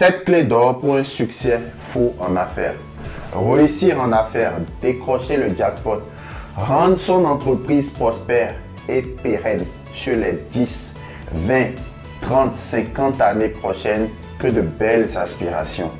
7 clés d'or pour un succès fou en affaires. Réussir en affaires, décrocher le jackpot, rendre son entreprise prospère et pérenne sur les 10, 20, 30, 50 années prochaines, que de belles aspirations.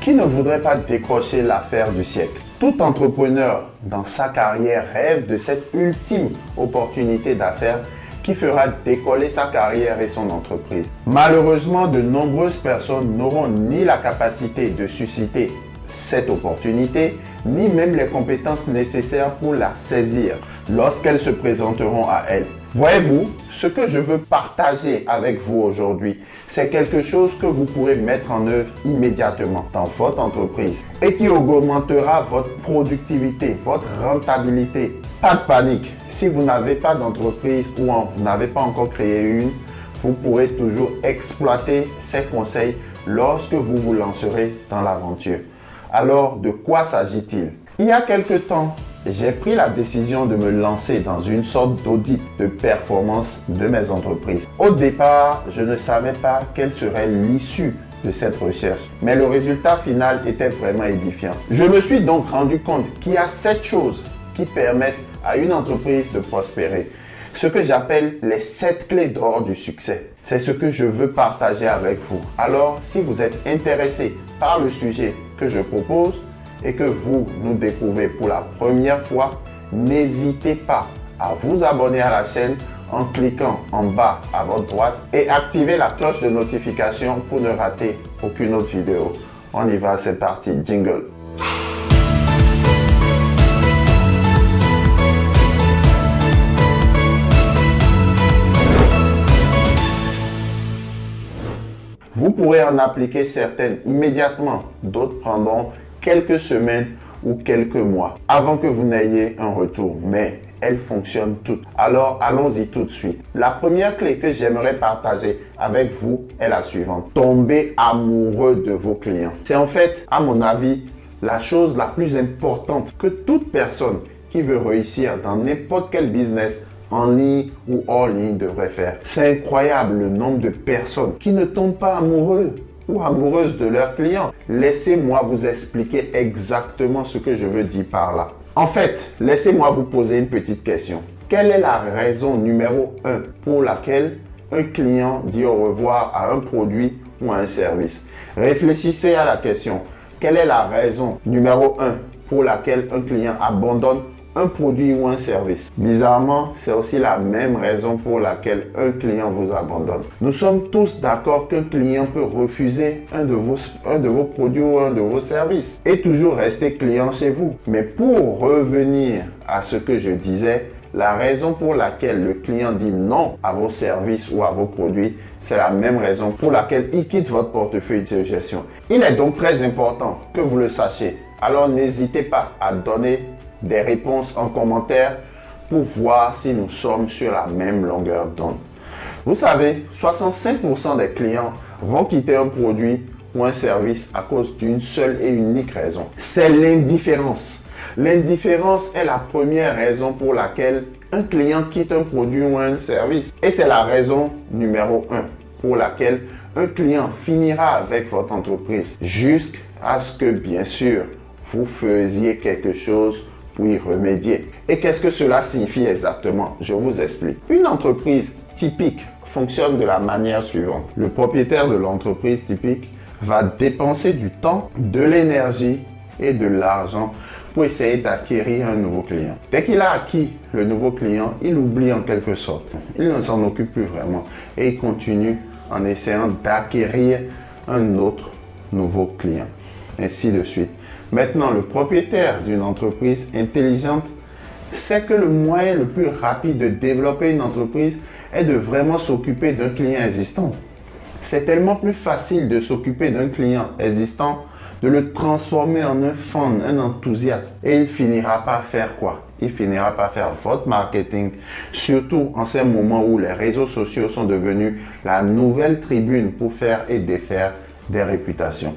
Qui ne voudrait pas décrocher l'affaire du siècle? Tout entrepreneur dans sa carrière rêve de cette ultime opportunité d'affaires qui fera décoller sa carrière et son entreprise. Malheureusement, de nombreuses personnes n'auront ni la capacité de susciter cette opportunité, ni même les compétences nécessaires pour la saisir lorsqu'elles se présenteront à elles. Voyez-vous, ce que je veux partager avec vous aujourd'hui, c'est quelque chose que vous pourrez mettre en œuvre immédiatement dans votre entreprise et qui augmentera votre productivité, votre rentabilité. Pas de panique, si vous n'avez pas d'entreprise ou vous n'avez pas encore créé une, vous pourrez toujours exploiter ces conseils lorsque vous vous lancerez dans l'aventure. Alors, de quoi s'agit-il? Il y a quelque temps, j'ai pris la décision de me lancer dans une sorte d'audit de performance de mes entreprises. Au départ, je ne savais pas quelle serait l'issue de cette recherche, mais le résultat final était vraiment édifiant. Je me suis donc rendu compte qu'il y a sept choses qui permettent à une entreprise de prospérer. Ce que j'appelle les sept clés d'or du succès. C'est ce que je veux partager avec vous. Alors, si vous êtes intéressé par le sujet que je propose, et que vous nous découvrez pour la première fois, n'hésitez pas à vous abonner à la chaîne en cliquant en bas à votre droite et activer la cloche de notification pour ne rater aucune autre vidéo. On y va, c'est parti, jingle. Vous pourrez en appliquer certaines immédiatement, d'autres prendront quelques semaines ou quelques mois avant que vous n'ayez un retour. Mais elles fonctionnent toutes. Alors allons-y tout de suite. La première clé que j'aimerais partager avec vous est la suivante. Tomber amoureux de vos clients. C'est en fait, à mon avis, la chose la plus importante que toute personne qui veut réussir dans n'importe quel business en ligne ou hors ligne devrait faire. C'est incroyable le nombre de personnes qui ne tombent pas amoureux ou amoureuses de leurs clients. Laissez-moi vous expliquer exactement ce que je veux dire par là. En fait, laissez-moi vous poser une petite question. Quelle est la raison numéro 1 pour laquelle un client dit au revoir à un produit ou à un service? Réfléchissez à la question. Quelle est la raison numéro 1 pour laquelle un client abandonne un produit ou un service. Bizarrement, c'est aussi la même raison pour laquelle un client vous abandonne. Nous sommes tous d'accord qu'un client peut refuser un de, vos, un de vos produits ou un de vos services et toujours rester client chez vous. Mais pour revenir à ce que je disais, la raison pour laquelle le client dit non à vos services ou à vos produits, c'est la même raison pour laquelle il quitte votre portefeuille de gestion. Il est donc très important que vous le sachiez. Alors n'hésitez pas à donner des réponses en commentaire pour voir si nous sommes sur la même longueur d'onde. Vous savez, 65% des clients vont quitter un produit ou un service à cause d'une seule et unique raison. C'est l'indifférence. L'indifférence est la première raison pour laquelle un client quitte un produit ou un service. Et c'est la raison numéro un pour laquelle un client finira avec votre entreprise jusqu'à ce que, bien sûr, vous faisiez quelque chose remédier. Et qu'est-ce que cela signifie exactement? Je vous explique. Une entreprise typique fonctionne de la manière suivante. Le propriétaire de l'entreprise typique va dépenser du temps, de l'énergie et de l'argent pour essayer d'acquérir un nouveau client. Dès qu'il a acquis le nouveau client, il oublie en quelque sorte. Il ne s'en occupe plus vraiment et il continue en essayant d'acquérir un autre nouveau client. Ainsi de suite. Maintenant, le propriétaire d'une entreprise intelligente sait que le moyen le plus rapide de développer une entreprise est de vraiment s'occuper d'un client existant. C'est tellement plus facile de s'occuper d'un client existant, de le transformer en un fan, un enthousiaste. Et il finira par faire quoi? Il finira par faire votre marketing, surtout en ces moments où les réseaux sociaux sont devenus la nouvelle tribune pour faire et défaire des réputations.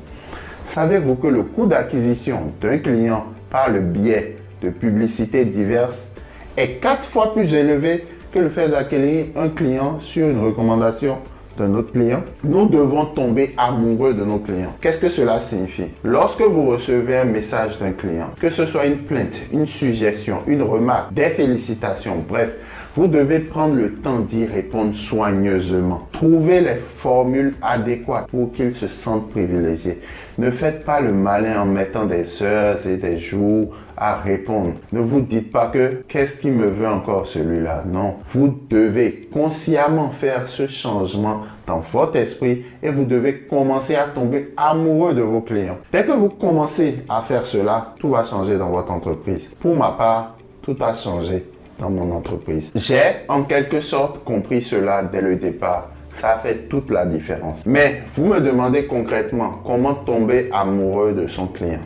Savez-vous que le coût d'acquisition d'un client par le biais de publicités diverses est quatre fois plus élevé que le fait d'acquérir un client sur une recommandation de notre client, nous devons tomber amoureux de nos clients. Qu'est-ce que cela signifie? Lorsque vous recevez un message d'un client, que ce soit une plainte, une suggestion, une remarque, des félicitations, bref, vous devez prendre le temps d'y répondre soigneusement. Trouvez les formules adéquates pour qu'ils se sentent privilégiés. Ne faites pas le malin en mettant des heures et des jours à répondre. Ne vous dites pas que qu'est-ce qui me veut encore celui-là. Non, vous devez consciemment faire ce changement dans votre esprit et vous devez commencer à tomber amoureux de vos clients. Dès que vous commencez à faire cela, tout va changer dans votre entreprise. Pour ma part, tout a changé dans mon entreprise. J'ai en quelque sorte compris cela dès le départ. Ça fait toute la différence. Mais vous me demandez concrètement comment tomber amoureux de son client.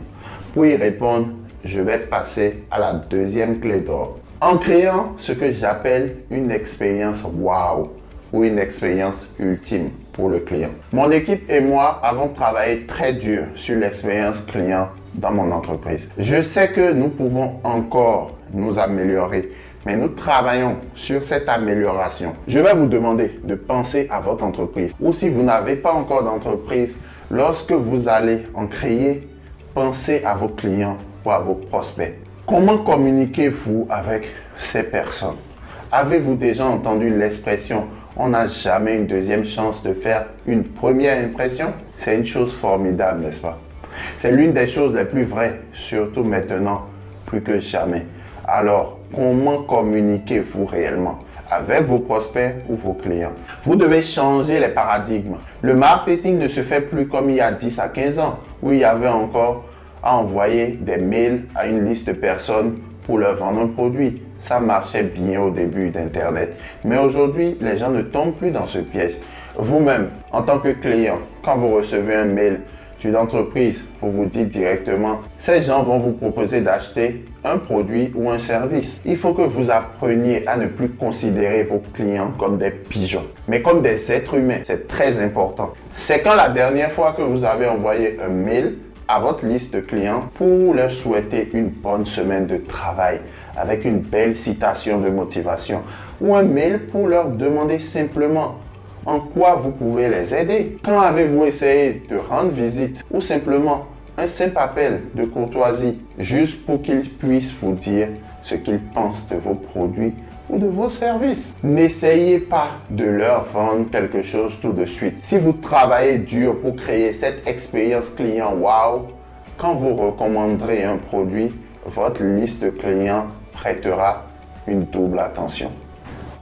Pour y répondre, je vais passer à la deuxième clé d'or. En créant ce que j'appelle une expérience wow ou une expérience ultime pour le client. Mon équipe et moi avons travaillé très dur sur l'expérience client dans mon entreprise. Je sais que nous pouvons encore nous améliorer mais nous travaillons sur cette amélioration. Je vais vous demander de penser à votre entreprise. Ou si vous n'avez pas encore d'entreprise, lorsque vous allez en créer, pensez à vos clients vos prospects. Comment communiquez-vous avec ces personnes? Avez-vous déjà entendu l'expression on n'a jamais une deuxième chance de faire une première impression? C'est une chose formidable, n'est-ce pas? C'est l'une des choses les plus vraies, surtout maintenant, plus que jamais. Alors, comment communiquez-vous réellement avec vos prospects ou vos clients? Vous devez changer les paradigmes. Le marketing ne se fait plus comme il y a 10 à 15 ans, où il y avait encore à envoyer des mails à une liste de personnes pour leur vendre un produit. Ça marchait bien au début d'Internet. Mais aujourd'hui, les gens ne tombent plus dans ce piège. Vous-même, en tant que client, quand vous recevez un mail d'une entreprise, vous vous dites directement, ces gens vont vous proposer d'acheter un produit ou un service. Il faut que vous appreniez à ne plus considérer vos clients comme des pigeons, mais comme des êtres humains. C'est très important. C'est quand la dernière fois que vous avez envoyé un mail à votre liste de clients pour leur souhaiter une bonne semaine de travail avec une belle citation de motivation ou un mail pour leur demander simplement en quoi vous pouvez les aider. Quand avez-vous essayé de rendre visite ou simplement un simple appel de courtoisie juste pour qu'ils puissent vous dire ce qu'ils pensent de vos produits de vos services. N'essayez pas de leur vendre quelque chose tout de suite. Si vous travaillez dur pour créer cette expérience client wow, quand vous recommanderez un produit, votre liste de clients prêtera une double attention.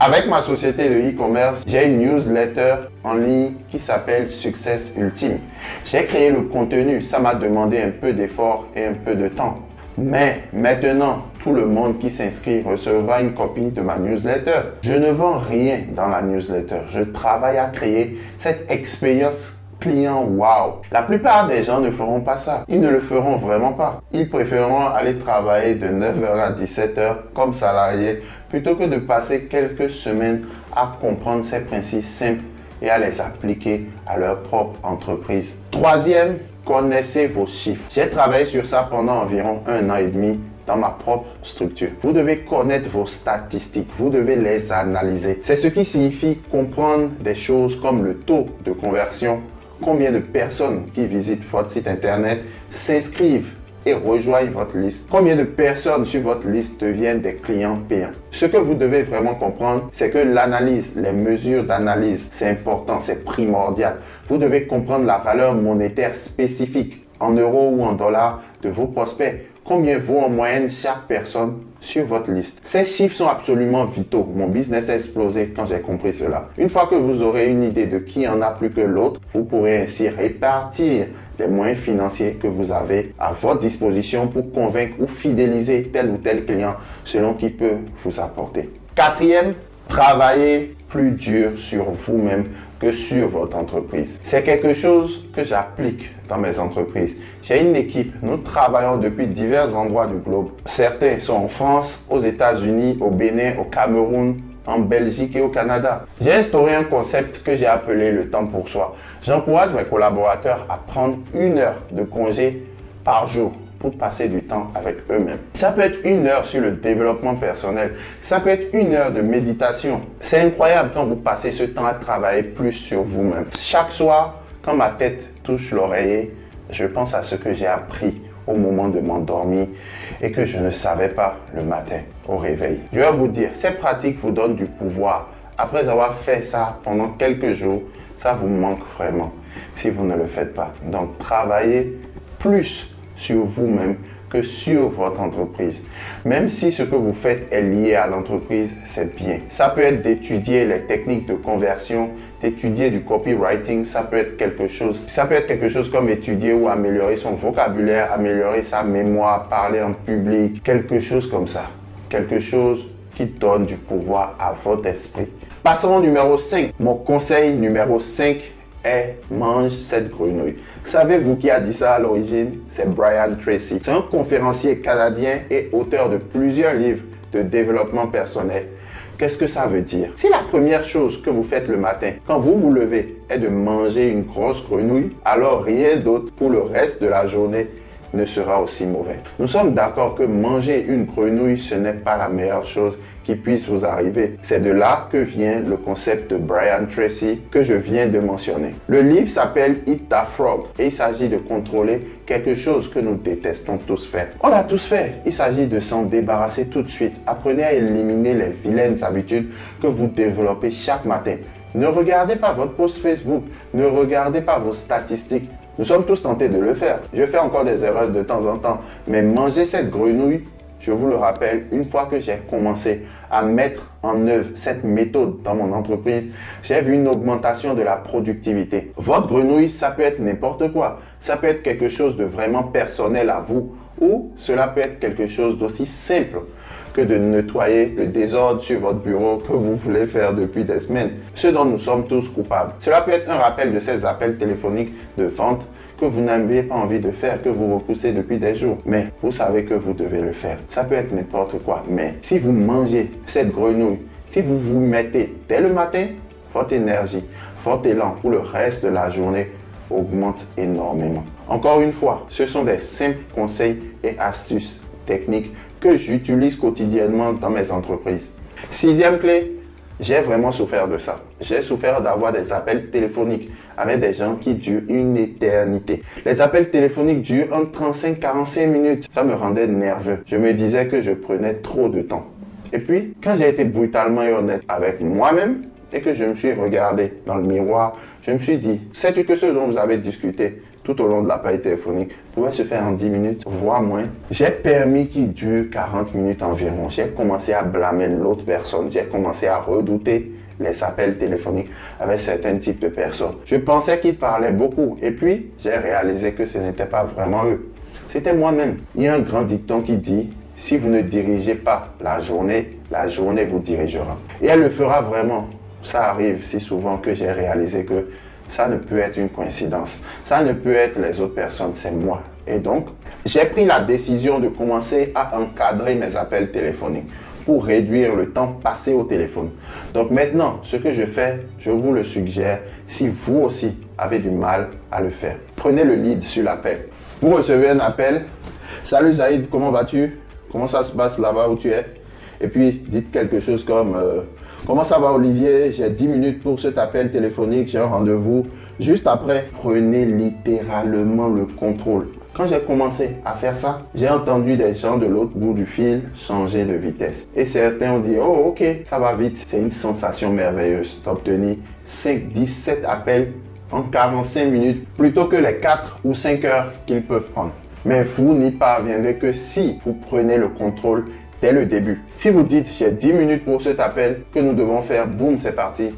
Avec ma société de e-commerce, j'ai une newsletter en ligne qui s'appelle Success Ultime. J'ai créé le contenu, ça m'a demandé un peu d'effort et un peu de temps. Mais maintenant, tout le monde qui s'inscrit recevra une copie de ma newsletter. Je ne vends rien dans la newsletter. Je travaille à créer cette expérience client wow. La plupart des gens ne feront pas ça. Ils ne le feront vraiment pas. Ils préféreront aller travailler de 9h à 17h comme salarié plutôt que de passer quelques semaines à comprendre ces principes simples et à les appliquer à leur propre entreprise. Troisième, connaissez vos chiffres. J'ai travaillé sur ça pendant environ un an et demi dans ma propre structure. Vous devez connaître vos statistiques, vous devez les analyser. C'est ce qui signifie comprendre des choses comme le taux de conversion, combien de personnes qui visitent votre site internet s'inscrivent et rejoignent votre liste. Combien de personnes sur votre liste deviennent des clients payants? Ce que vous devez vraiment comprendre, c'est que l'analyse, les mesures d'analyse, c'est important, c'est primordial. Vous devez comprendre la valeur monétaire spécifique en euros ou en dollars de vos prospects. Combien vaut en moyenne chaque personne sur votre liste? Ces chiffres sont absolument vitaux. Mon business a explosé quand j'ai compris cela. Une fois que vous aurez une idée de qui en a plus que l'autre, vous pourrez ainsi répartir les moyens financiers que vous avez à votre disposition pour convaincre ou fidéliser tel ou tel client selon qui peut vous apporter. Quatrième, travaillez plus dur sur vous-même que sur votre entreprise. C'est quelque chose que j'applique dans mes entreprises. J'ai une équipe, nous travaillons depuis divers endroits du globe. Certains sont en France, aux États-Unis, au Bénin, au Cameroun, en Belgique et au Canada. J'ai instauré un concept que j'ai appelé le temps pour soi. J'encourage mes collaborateurs à prendre une heure de congé par jour pour passer du temps avec eux-mêmes. Ça peut être une heure sur le développement personnel. Ça peut être une heure de méditation. C'est incroyable quand vous passez ce temps à travailler plus sur vous-même. Chaque soir, quand ma tête touche l'oreiller, je pense à ce que j'ai appris au moment de m'endormir et que je ne savais pas le matin au réveil. Je vais vous dire, ces pratiques vous donnent du pouvoir. Après avoir fait ça pendant quelques jours, ça vous manque vraiment si vous ne le faites pas. Donc travaillez plus sur vous-même que sur votre entreprise. Même si ce que vous faites est lié à l'entreprise, c'est bien. Ça peut être d'étudier les techniques de conversion, d'étudier du copywriting, ça peut être quelque chose. Ça peut être quelque chose comme étudier ou améliorer son vocabulaire, améliorer sa mémoire, parler en public, quelque chose comme ça. Quelque chose qui donne du pouvoir à votre esprit. Passons au numéro 5. Mon conseil numéro 5 est mange cette grenouille. Savez-vous qui a dit ça à l'origine? C'est Brian Tracy. C'est un conférencier canadien et auteur de plusieurs livres de développement personnel. Qu'est-ce que ça veut dire? Si la première chose que vous faites le matin, quand vous vous levez, est de manger une grosse grenouille, alors rien d'autre pour le reste de la journée ne sera aussi mauvais. Nous sommes d'accord que manger une grenouille, ce n'est pas la meilleure chose qui puisse vous arriver. C'est de là que vient le concept de Brian Tracy que je viens de mentionner. Le livre s'appelle Eat the Frog et il s'agit de contrôler quelque chose que nous détestons tous faire. On l'a tous fait. Il s'agit de s'en débarrasser tout de suite. Apprenez à éliminer les vilaines habitudes que vous développez chaque matin. Ne regardez pas votre post Facebook, ne regardez pas vos statistiques. Nous sommes tous tentés de le faire. Je fais encore des erreurs de temps en temps, mais manger cette grenouille je vous le rappelle, une fois que j'ai commencé à mettre en œuvre cette méthode dans mon entreprise, j'ai vu une augmentation de la productivité. Votre grenouille, ça peut être n'importe quoi. Ça peut être quelque chose de vraiment personnel à vous ou cela peut être quelque chose d'aussi simple de nettoyer le désordre sur votre bureau que vous voulez faire depuis des semaines. Ce dont nous sommes tous coupables. Cela peut être un rappel de ces appels téléphoniques de vente que vous n'avez pas envie de faire, que vous repoussez depuis des jours. Mais vous savez que vous devez le faire. Ça peut être n'importe quoi. Mais si vous mangez cette grenouille, si vous vous mettez dès le matin, votre énergie, votre élan pour le reste de la journée augmente énormément. Encore une fois, ce sont des simples conseils et astuces techniques que j'utilise quotidiennement dans mes entreprises. Sixième clé, j'ai vraiment souffert de ça. J'ai souffert d'avoir des appels téléphoniques avec des gens qui durent une éternité. Les appels téléphoniques durent entre 35 45 minutes. Ça me rendait nerveux. Je me disais que je prenais trop de temps. Et puis, quand j'ai été brutalement honnête avec moi-même et que je me suis regardé dans le miroir, je me suis dit, sais-tu que ce dont vous avez discuté tout au long de l'appel téléphonique pouvait se faire en 10 minutes, voire moins. J'ai permis qu'il dure 40 minutes environ. J'ai commencé à blâmer l'autre personne. J'ai commencé à redouter les appels téléphoniques avec certains types de personnes. Je pensais qu'ils parlaient beaucoup et puis j'ai réalisé que ce n'était pas vraiment eux. C'était moi-même. Il y a un grand dicton qui dit, si vous ne dirigez pas la journée, la journée vous dirigera. Et elle le fera vraiment. Ça arrive si souvent que j'ai réalisé que ça ne peut être une coïncidence. Ça ne peut être les autres personnes, c'est moi. Et donc, j'ai pris la décision de commencer à encadrer mes appels téléphoniques pour réduire le temps passé au téléphone. Donc maintenant, ce que je fais, je vous le suggère si vous aussi avez du mal à le faire. Prenez le lead sur l'appel. Vous recevez un appel. Salut Zaïd, comment vas-tu? Comment ça se passe là-bas où tu es? Et puis dites quelque chose comme euh, Comment ça va Olivier? J'ai 10 minutes pour cet appel téléphonique, j'ai un rendez-vous. Juste après, prenez littéralement le contrôle. Quand j'ai commencé à faire ça, j'ai entendu des gens de l'autre bout du fil changer de vitesse. Et certains ont dit, oh ok, ça va vite. C'est une sensation merveilleuse d'obtenir 5, 17 appels en 45 minutes plutôt que les 4 ou 5 heures qu'ils peuvent prendre. Mais vous n'y parviendrez que si vous prenez le contrôle dès le début. Si vous dites j'ai 10 minutes pour cet appel que nous devons faire, boum, c'est parti.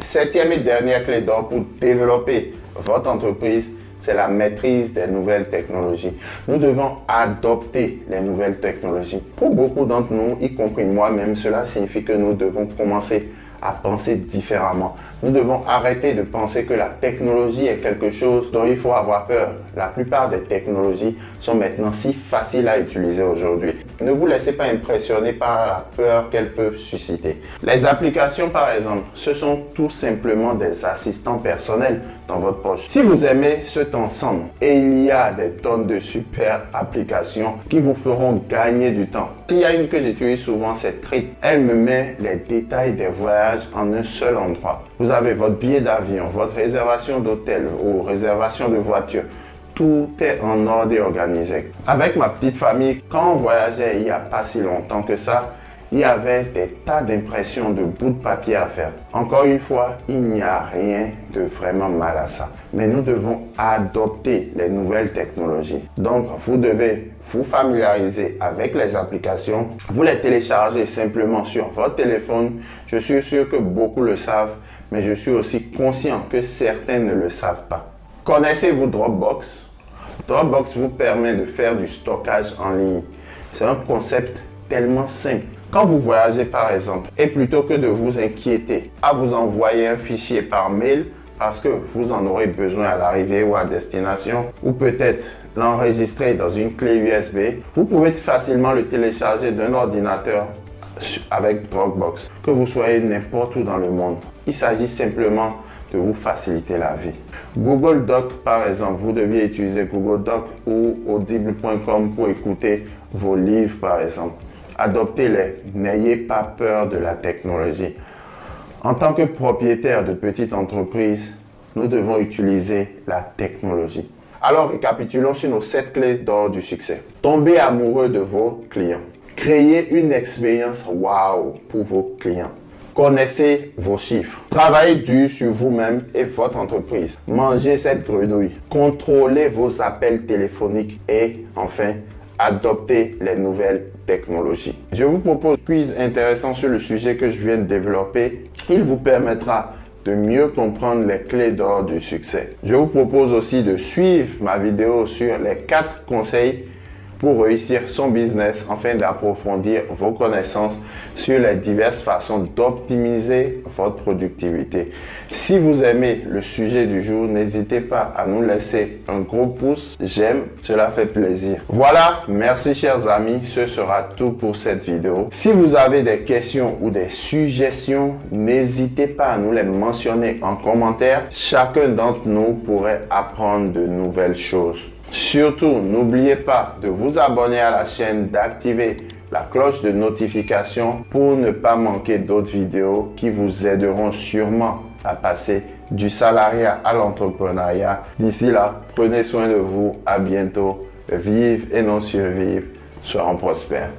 Septième et dernière clé d'or pour développer votre entreprise, c'est la maîtrise des nouvelles technologies. Nous devons adopter les nouvelles technologies. Pour beaucoup d'entre nous, y compris moi-même, cela signifie que nous devons commencer à penser différemment. Nous devons arrêter de penser que la technologie est quelque chose dont il faut avoir peur. La plupart des technologies sont maintenant si faciles à utiliser aujourd'hui. Ne vous laissez pas impressionner par la peur qu'elles peuvent susciter. Les applications, par exemple, ce sont tout simplement des assistants personnels dans votre poche. Si vous aimez cet ensemble, et il y a des tonnes de super applications qui vous feront gagner du temps. S'il y a une que j'utilise souvent, c'est Trip. Elle me met les détails des voyages en un seul endroit. Vous avez votre billet d'avion, votre réservation d'hôtel ou réservation de voiture tout est en ordre et organisé. Avec ma petite famille, quand on voyageait il n'y a pas si longtemps que ça, il y avait des tas d'impressions de bouts de papier à faire. Encore une fois, il n'y a rien de vraiment mal à ça. Mais nous devons adopter les nouvelles technologies. Donc, vous devez vous familiariser avec les applications. Vous les téléchargez simplement sur votre téléphone. Je suis sûr que beaucoup le savent, mais je suis aussi conscient que certains ne le savent pas. Connaissez-vous Dropbox? Dropbox vous permet de faire du stockage en ligne. C'est un concept tellement simple quand vous voyagez par exemple, et plutôt que de vous inquiéter à vous envoyer un fichier par mail parce que vous en aurez besoin à l'arrivée ou à destination, ou peut-être l'enregistrer dans une clé USB, vous pouvez facilement le télécharger d'un ordinateur avec Dropbox, que vous soyez n'importe où dans le monde. Il s'agit simplement de vous faciliter la vie. Google Doc, par exemple, vous deviez utiliser Google Doc ou audible.com pour écouter vos livres, par exemple. Adoptez-les. N'ayez pas peur de la technologie. En tant que propriétaire de petite entreprise, nous devons utiliser la technologie. Alors, récapitulons sur nos 7 clés d'or du succès. Tombez amoureux de vos clients. Créez une expérience wow pour vos clients. Connaissez vos chiffres. Travaillez dur sur vous-même et votre entreprise. Mangez cette grenouille. Contrôlez vos appels téléphoniques. Et enfin, adopter les nouvelles technologies. Je vous propose un quiz intéressant sur le sujet que je viens de développer. Il vous permettra de mieux comprendre les clés d'or du succès. Je vous propose aussi de suivre ma vidéo sur les 4 conseils pour réussir son business afin d'approfondir vos connaissances sur les diverses façons d'optimiser votre productivité. Si vous aimez le sujet du jour, n'hésitez pas à nous laisser un gros pouce, j'aime, cela fait plaisir. Voilà, merci chers amis, ce sera tout pour cette vidéo. Si vous avez des questions ou des suggestions, n'hésitez pas à nous les mentionner en commentaire. Chacun d'entre nous pourrait apprendre de nouvelles choses. Surtout, n'oubliez pas de vous abonner à la chaîne, d'activer la cloche de notification pour ne pas manquer d'autres vidéos qui vous aideront sûrement à passer du salariat à l'entrepreneuriat. D'ici là, prenez soin de vous. À bientôt. Vive et non survive. Soyons prospères.